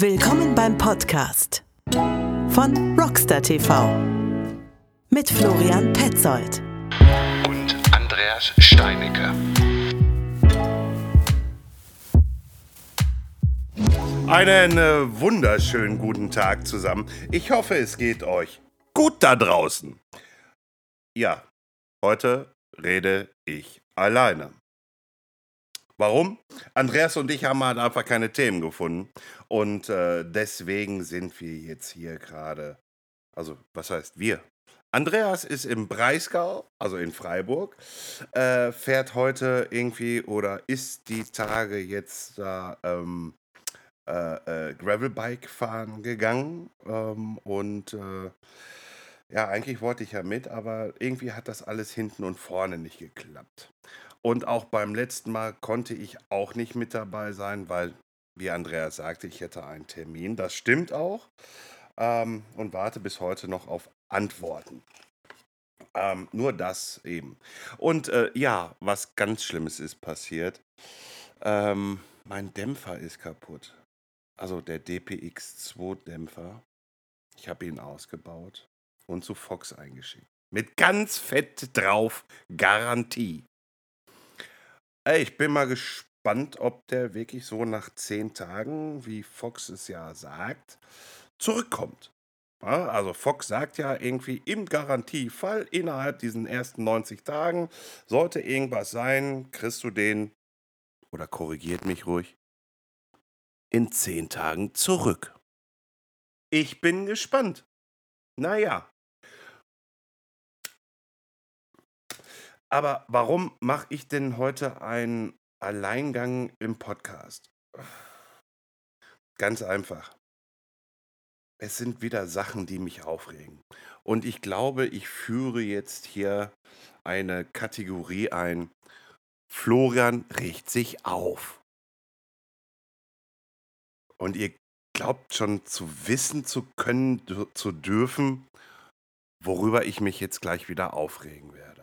Willkommen beim Podcast von Rockstar TV mit Florian Petzold und Andreas Steinecker. Einen äh, wunderschönen guten Tag zusammen. Ich hoffe, es geht euch gut da draußen. Ja, heute rede ich alleine. Warum? Andreas und ich haben halt einfach keine Themen gefunden. Und äh, deswegen sind wir jetzt hier gerade. Also, was heißt wir? Andreas ist im Breisgau, also in Freiburg, äh, fährt heute irgendwie oder ist die Tage jetzt da ähm, äh, äh Gravelbike fahren gegangen. Ähm, und äh, ja, eigentlich wollte ich ja mit, aber irgendwie hat das alles hinten und vorne nicht geklappt. Und auch beim letzten Mal konnte ich auch nicht mit dabei sein, weil, wie Andreas sagte, ich hätte einen Termin. Das stimmt auch. Ähm, und warte bis heute noch auf Antworten. Ähm, nur das eben. Und äh, ja, was ganz Schlimmes ist passiert. Ähm, mein Dämpfer ist kaputt. Also der DPX2-Dämpfer. Ich habe ihn ausgebaut und zu Fox eingeschickt. Mit ganz fett drauf Garantie. Ey, ich bin mal gespannt, ob der wirklich so nach zehn Tagen, wie Fox es ja sagt, zurückkommt. Ja, also Fox sagt ja irgendwie im Garantiefall innerhalb diesen ersten 90 Tagen sollte irgendwas sein, kriegst du den oder korrigiert mich ruhig in zehn Tagen zurück. Ich bin gespannt. Naja, Aber warum mache ich denn heute einen Alleingang im Podcast? Ganz einfach. Es sind wieder Sachen, die mich aufregen. Und ich glaube, ich führe jetzt hier eine Kategorie ein. Florian regt sich auf. Und ihr glaubt schon zu wissen zu können, zu dürfen, worüber ich mich jetzt gleich wieder aufregen werde.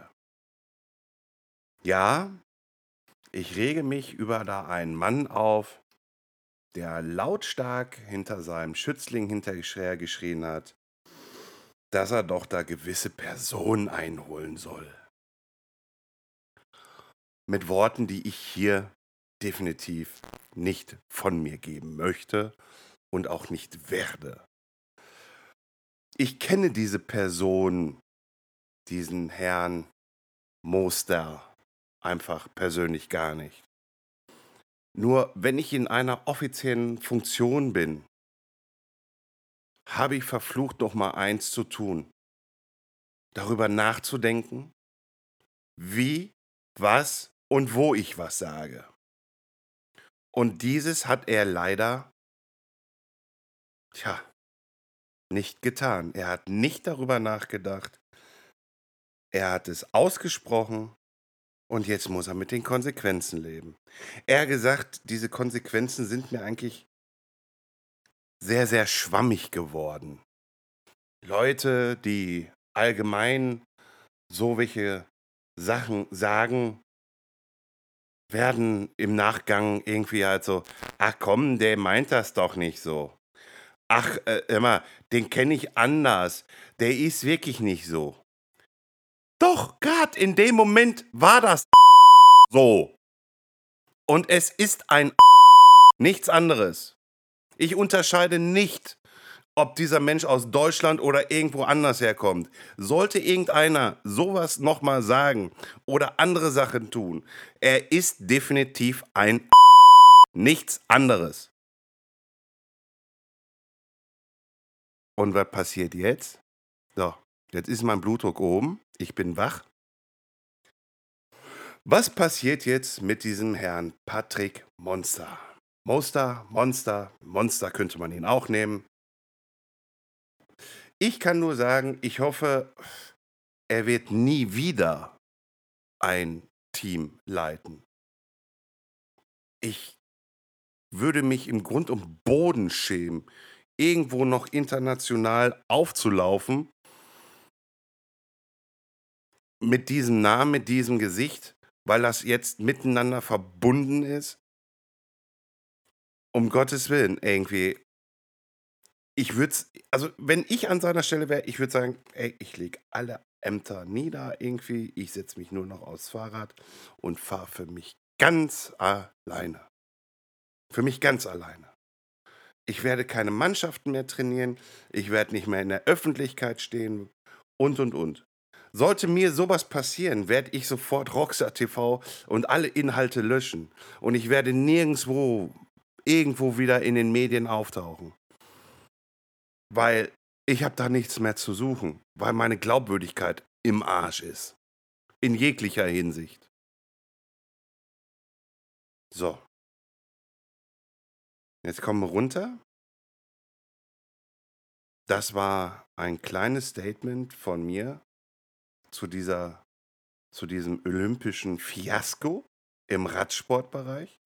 Ja, ich rege mich über da einen Mann auf, der lautstark hinter seinem Schützling hinterher geschrien hat, dass er doch da gewisse Personen einholen soll. Mit Worten, die ich hier definitiv nicht von mir geben möchte und auch nicht werde. Ich kenne diese Person, diesen Herrn Moster einfach persönlich gar nicht. Nur wenn ich in einer offiziellen Funktion bin, habe ich verflucht, noch mal eins zu tun. Darüber nachzudenken, wie, was und wo ich was sage. Und dieses hat er leider, tja, nicht getan. Er hat nicht darüber nachgedacht. Er hat es ausgesprochen und jetzt muss er mit den Konsequenzen leben. Er gesagt, diese Konsequenzen sind mir eigentlich sehr, sehr schwammig geworden. Leute, die allgemein so welche Sachen sagen, werden im Nachgang irgendwie halt so, ach komm, der meint das doch nicht so. Ach, äh, immer, den kenne ich anders. Der ist wirklich nicht so. Doch, gerade in dem Moment war das so. Und es ist ein nichts anderes. Ich unterscheide nicht, ob dieser Mensch aus Deutschland oder irgendwo anders herkommt. Sollte irgendeiner sowas nochmal sagen oder andere Sachen tun, er ist definitiv ein nichts anderes. Und was passiert jetzt? So, jetzt ist mein Blutdruck oben ich bin wach. Was passiert jetzt mit diesem Herrn Patrick Monster? Monster, Monster, Monster könnte man ihn auch nehmen. Ich kann nur sagen, ich hoffe, er wird nie wieder ein Team leiten. Ich würde mich im Grund und Boden schämen, irgendwo noch international aufzulaufen mit diesem Namen, mit diesem Gesicht, weil das jetzt miteinander verbunden ist? Um Gottes Willen, irgendwie. ich würde es, also wenn ich an seiner Stelle wäre, ich würde sagen, ey, ich lege alle Ämter nieder irgendwie, ich setze mich nur noch aufs Fahrrad und fahre für mich ganz alleine. Für mich ganz alleine. Ich werde keine Mannschaften mehr trainieren, ich werde nicht mehr in der Öffentlichkeit stehen und und und. Sollte mir sowas passieren, werde ich sofort Rockstar TV und alle Inhalte löschen. Und ich werde nirgendwo, irgendwo wieder in den Medien auftauchen. Weil ich habe da nichts mehr zu suchen. Weil meine Glaubwürdigkeit im Arsch ist. In jeglicher Hinsicht. So. Jetzt kommen wir runter. Das war ein kleines Statement von mir zu, dieser, zu diesem olympischen Fiasko im Radsportbereich.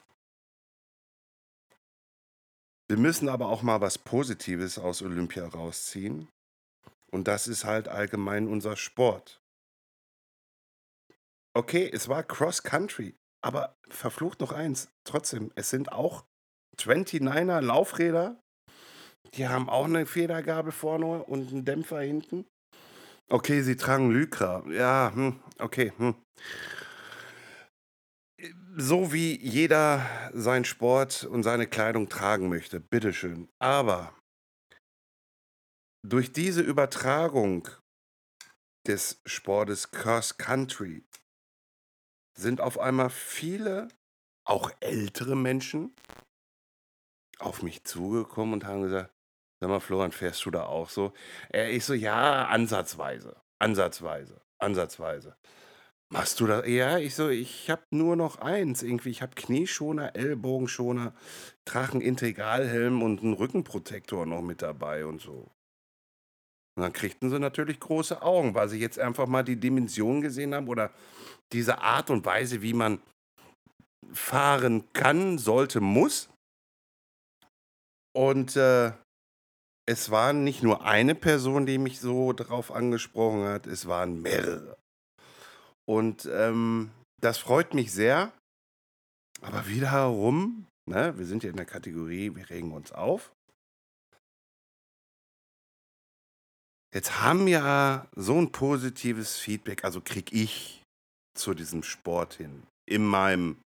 Wir müssen aber auch mal was Positives aus Olympia rausziehen. Und das ist halt allgemein unser Sport. Okay, es war Cross Country, aber verflucht noch eins. Trotzdem, es sind auch 29er Laufräder. Die haben auch eine Federgabel vorne und einen Dämpfer hinten. Okay, sie tragen Lycra. Ja, hm, okay. Hm. So wie jeder seinen Sport und seine Kleidung tragen möchte, bitteschön. Aber durch diese Übertragung des Sportes Cross Country sind auf einmal viele, auch ältere Menschen, auf mich zugekommen und haben gesagt, Sag mal, Florian, fährst du da auch so? Äh, ich so, ja, ansatzweise. Ansatzweise. Ansatzweise. Machst du das? Ja, ich so, ich habe nur noch eins irgendwie. Ich habe Knieschoner, Ellbogenschoner, trage einen Integralhelm und einen Rückenprotektor noch mit dabei und so. Und dann kriegten sie natürlich große Augen, weil sie jetzt einfach mal die Dimension gesehen haben oder diese Art und Weise, wie man fahren kann, sollte, muss. Und äh, es war nicht nur eine Person, die mich so darauf angesprochen hat, es waren mehrere. Und ähm, das freut mich sehr. Aber wiederum, ne, wir sind ja in der Kategorie, wir regen uns auf. Jetzt haben ja so ein positives Feedback, also kriege ich zu diesem Sport hin. In meinem,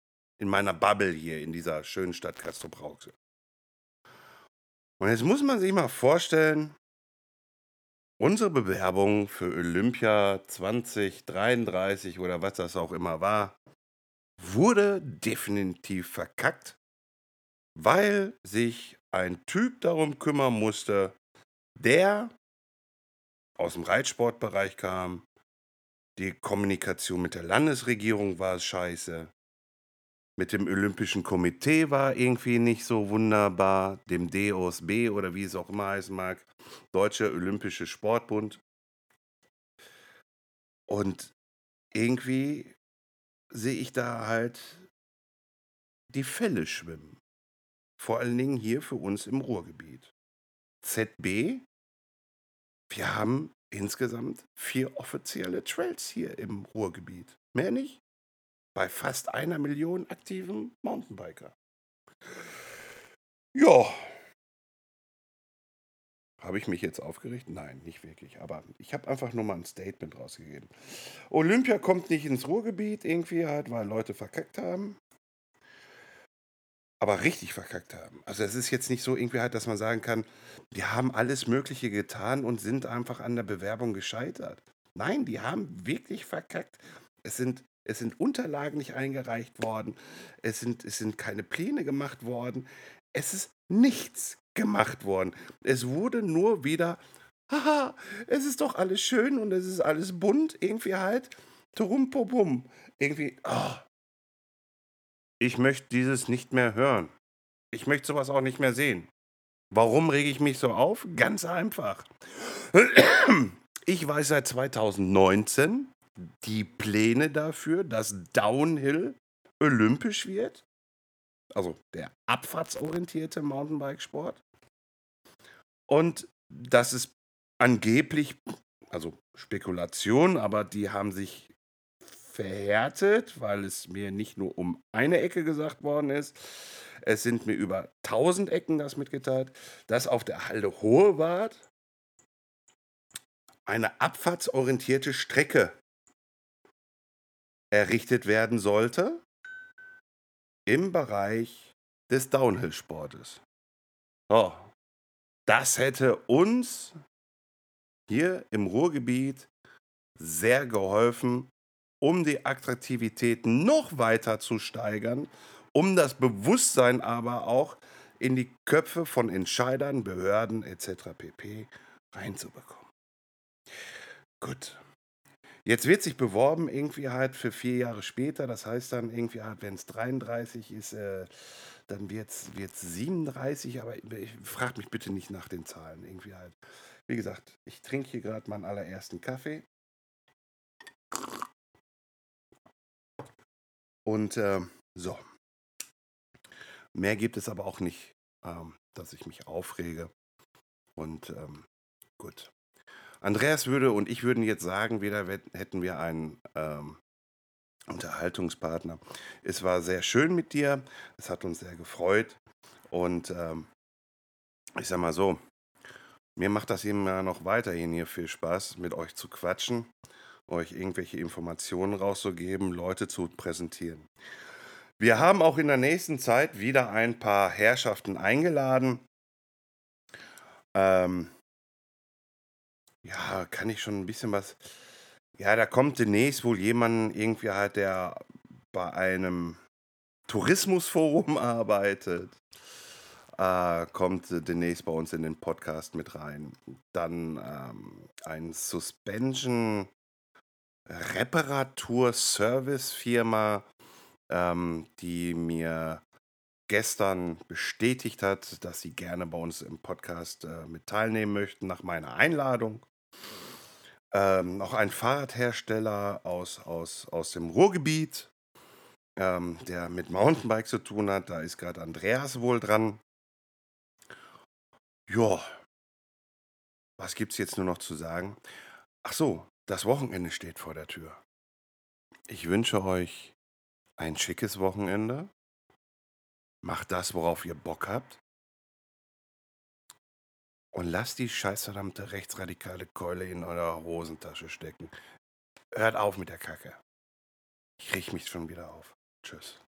in meiner Bubble hier in dieser schönen Stadt Castrop-Rauxel. Und jetzt muss man sich mal vorstellen, unsere Bewerbung für Olympia 2033 oder was das auch immer war, wurde definitiv verkackt, weil sich ein Typ darum kümmern musste, der aus dem Reitsportbereich kam. Die Kommunikation mit der Landesregierung war scheiße. Mit dem Olympischen Komitee war irgendwie nicht so wunderbar, dem DOSB oder wie es auch immer heißen mag, Deutscher Olympische Sportbund. Und irgendwie sehe ich da halt die Fälle schwimmen. Vor allen Dingen hier für uns im Ruhrgebiet. ZB, wir haben insgesamt vier offizielle Trails hier im Ruhrgebiet. Mehr nicht? Bei fast einer Million aktiven Mountainbiker. Ja. Habe ich mich jetzt aufgeregt? Nein, nicht wirklich. Aber ich habe einfach nur mal ein Statement rausgegeben. Olympia kommt nicht ins Ruhrgebiet irgendwie halt, weil Leute verkackt haben. Aber richtig verkackt haben. Also es ist jetzt nicht so irgendwie halt, dass man sagen kann, die haben alles Mögliche getan und sind einfach an der Bewerbung gescheitert. Nein, die haben wirklich verkackt. Es sind es sind Unterlagen nicht eingereicht worden. Es sind, es sind keine Pläne gemacht worden. Es ist nichts gemacht worden. Es wurde nur wieder, haha, es ist doch alles schön und es ist alles bunt, irgendwie halt, turumpopum. Irgendwie, oh. Ich möchte dieses nicht mehr hören. Ich möchte sowas auch nicht mehr sehen. Warum rege ich mich so auf? Ganz einfach. Ich weiß seit 2019, die Pläne dafür, dass Downhill olympisch wird. Also der abfahrtsorientierte Mountainbikesport. Und das ist angeblich, also Spekulation, aber die haben sich verhärtet, weil es mir nicht nur um eine Ecke gesagt worden ist. Es sind mir über 1000 Ecken das mitgeteilt, dass auf der Halde Hohewart eine abfahrtsorientierte Strecke errichtet werden sollte im Bereich des Downhill-Sportes. Oh, das hätte uns hier im Ruhrgebiet sehr geholfen, um die Attraktivität noch weiter zu steigern, um das Bewusstsein aber auch in die Köpfe von Entscheidern, Behörden etc. pp. reinzubekommen. Gut. Jetzt wird sich beworben, irgendwie halt für vier Jahre später. Das heißt dann irgendwie halt, wenn es 33 ist, äh, dann wird es 37. Aber ich frage mich bitte nicht nach den Zahlen. Irgendwie halt. Wie gesagt, ich trinke hier gerade meinen allerersten Kaffee. Und äh, so. Mehr gibt es aber auch nicht, ähm, dass ich mich aufrege. Und ähm, gut. Andreas würde und ich würden jetzt sagen, weder hätten wir einen ähm, Unterhaltungspartner. Es war sehr schön mit dir. Es hat uns sehr gefreut. Und ähm, ich sag mal so, mir macht das immer noch weiterhin hier viel Spaß, mit euch zu quatschen, euch irgendwelche Informationen rauszugeben, Leute zu präsentieren. Wir haben auch in der nächsten Zeit wieder ein paar Herrschaften eingeladen. Ähm, ja, kann ich schon ein bisschen was. Ja, da kommt demnächst wohl jemand irgendwie halt, der bei einem Tourismusforum arbeitet. Äh, kommt demnächst bei uns in den Podcast mit rein. Dann ähm, ein Suspension Reparatur Service Firma, ähm, die mir gestern bestätigt hat, dass sie gerne bei uns im Podcast äh, mit teilnehmen möchten nach meiner Einladung. Ähm, noch ein Fahrradhersteller aus, aus, aus dem Ruhrgebiet, ähm, der mit Mountainbike zu tun hat. Da ist gerade Andreas wohl dran. Ja, was gibt es jetzt nur noch zu sagen? Ach so, das Wochenende steht vor der Tür. Ich wünsche euch ein schickes Wochenende. Macht das, worauf ihr Bock habt. Und lasst die scheißverdammte rechtsradikale Keule in eurer Hosentasche stecken. Hört auf mit der Kacke. Ich krieg mich schon wieder auf. Tschüss.